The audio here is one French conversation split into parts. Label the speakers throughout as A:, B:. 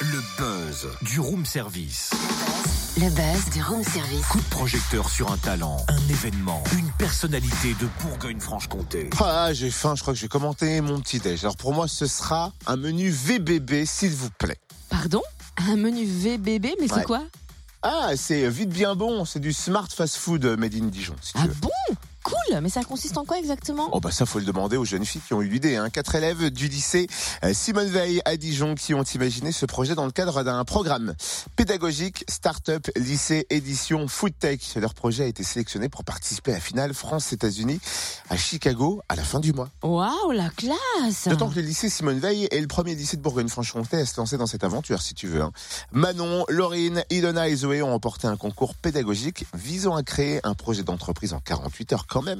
A: Le buzz du room service.
B: Le buzz du room service.
A: Coup de projecteur sur un talent, un événement, une personnalité de Bourgogne-Franche-Comté.
C: Ah, j'ai faim, je crois que je vais commenter mon petit déj. Alors pour moi, ce sera un menu VBB, s'il vous plaît.
D: Pardon? Un menu VBB, mais c'est
C: Ouais.
D: quoi?
C: Ah, c'est vite bien bon, c'est du smart fast food made in Dijon, si tu
D: Ah
C: veux.
D: bon? Cool Mais ça consiste en quoi exactement?
C: Oh bah ça faut le demander aux jeunes filles qui ont eu l'idée. Hein. Quatre élèves du lycée euh, Simone Veil à Dijon qui ont imaginé ce projet dans le cadre d'un programme pédagogique Startup Lycée Édition Food Tech. Leur projet a été sélectionné pour participer à la finale France-États-Unis à Chicago à la fin du mois.
D: Waouh, la classe
C: D'autant que le lycée Simone Veil est le premier lycée de Bourgogne-Franche-Comté à se lancer dans cette aventure, si tu veux. hein. Manon, Laurine, Ilona et Zoé ont remporté un concours pédagogique visant à créer un projet d'entreprise en 48 heures quand même,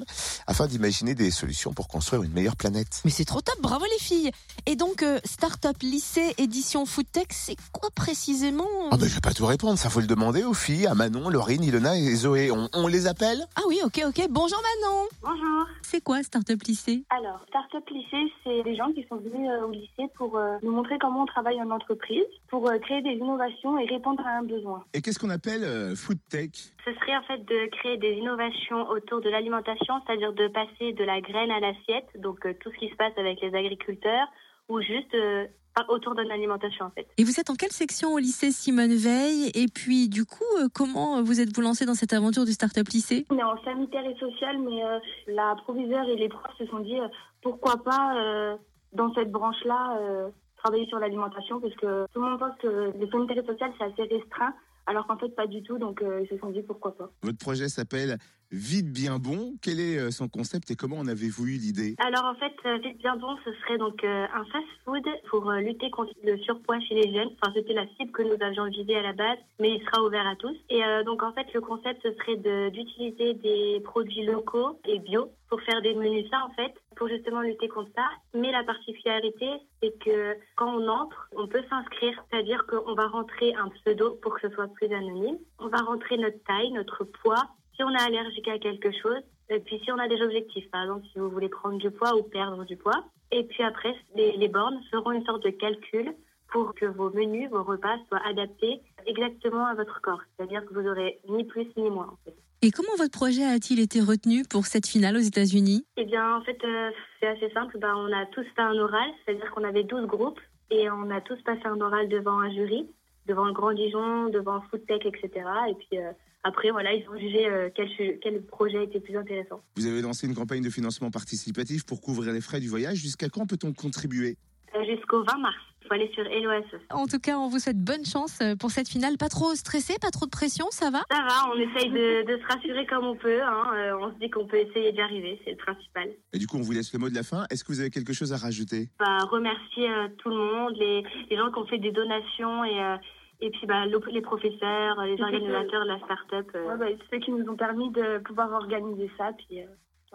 C: afin d'imaginer des solutions pour construire une meilleure planète.
D: Mais c'est trop top, bravo les filles Et donc, euh, Startup Lycée Édition Foodtech, c'est quoi précisément
C: Ah ben je vais pas tout répondre, ça faut le demander aux filles, à Manon, Laurine, Ilona et Zoé. On, on les appelle?
D: Ah oui, ok, ok. Bonjour Manon
E: Bonjour.
D: C'est quoi Startup Lycée?
E: Alors, Startup Lycée, c'est des gens qui sont venus euh, au lycée pour euh, nous montrer comment on travaille en entreprise, pour euh, créer des innovations et répondre à un besoin.
C: Et qu'est-ce qu'on appelle euh, Food Tech
E: Ce serait en fait de créer des innovations autour de l'alimentation, c'est-à-dire de passer de la graine à l'assiette, donc euh, tout ce qui se passe avec les agriculteurs, ou juste euh, autour de l'alimentation en fait.
D: Et vous êtes en quelle section au lycée Simone Veil? Et puis, du coup, euh, comment vous êtes-vous lancé dans cette aventure du Startup Lycée?
E: On est en sanitaire et social, mais euh, la proviseure et les profs se sont dit euh, pourquoi pas euh, dans cette branche-là euh, travailler sur l'alimentation, parce que tout le monde pense que le sanitaire et social c'est assez restreint, alors qu'en fait pas du tout, donc euh, ils se sont dit pourquoi pas.
C: Votre projet s'appelle Vite bien bon. Quel est euh, son concept et comment en avez-vous eu l'idée?
E: Alors en fait, euh, Vite Bien Bon, ce serait donc euh, un fast-food pour lutter contre le surpoids chez les jeunes. Enfin, c'était la cible que nous avions visée à la base, mais il sera ouvert à tous. Et donc en fait, le concept, ce serait d'utiliser des produits locaux et bio pour faire des menus ça en fait, pour justement lutter contre ça. Mais la particularité, c'est que quand on entre, on peut s'inscrire, c'est-à-dire qu'on va rentrer un pseudo pour que ce soit plus anonyme. On va rentrer notre taille, notre poids, si on est allergique à quelque chose, et puis si on a des objectifs, par exemple si vous voulez prendre du poids ou perdre du poids. Et puis après, les, les bornes seront une sorte de calcul pour que vos menus, vos repas soient adaptés exactement à votre corps. C'est-à-dire que vous aurez ni plus ni moins. En fait.
D: Et comment votre projet a-t-il été retenu pour cette finale aux États-Unis?
E: Eh bien, en fait, euh, c'est assez simple. Ben, on a tous fait un oral, c'est-à-dire qu'on avait 12 groupes et on a tous passé un oral devant un jury, devant le Grand Dijon, devant Foodtech, etc. Et puis euh, après, voilà, ils ont jugé euh, quel, quel projet était plus intéressant.
C: Vous avez lancé une campagne de financement participatif pour couvrir les frais du voyage. Jusqu'à quand peut-on contribuer?
E: Euh, Jusqu'au 20 mars. Il faut aller sur LOSE.
D: En tout cas, on vous souhaite bonne chance pour cette finale. Pas trop stressé, pas trop de pression, ça va?
E: Ça va, on essaye de, de se rassurer comme on peut. hein. Euh, on se dit qu'on peut essayer d'y arriver, c'est le principal.
C: Et du coup, on vous laisse le mot de la fin. Est-ce que vous avez quelque chose à rajouter?
E: Bah, remercier euh, tout le monde, les, les gens qui ont fait des donations et, euh, et puis bah, les professeurs, les organisateurs de la start-up. euh, ceux qui nous ont permis de pouvoir organiser ça, puis euh,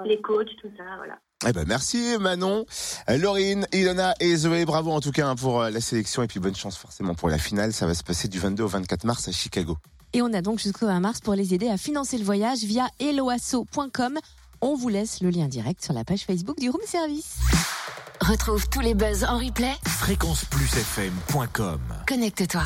E: les coachs, tout ça, voilà.
C: Eh ben merci Manon, euh, Laurine, Ilona et Zoé. Bravo en tout cas hein, pour euh, la sélection et puis bonne chance forcément pour la finale. Ça va se passer du 22 au 24 mars à Chicago.
D: Et on a donc jusqu'au 1 mars pour les aider à financer le voyage via eloasso.com. On vous laisse le lien direct sur la page Facebook du Room Service.
B: Retrouve tous les buzz en replay.
A: Fréquenceplusfm.com
B: Connecte-toi.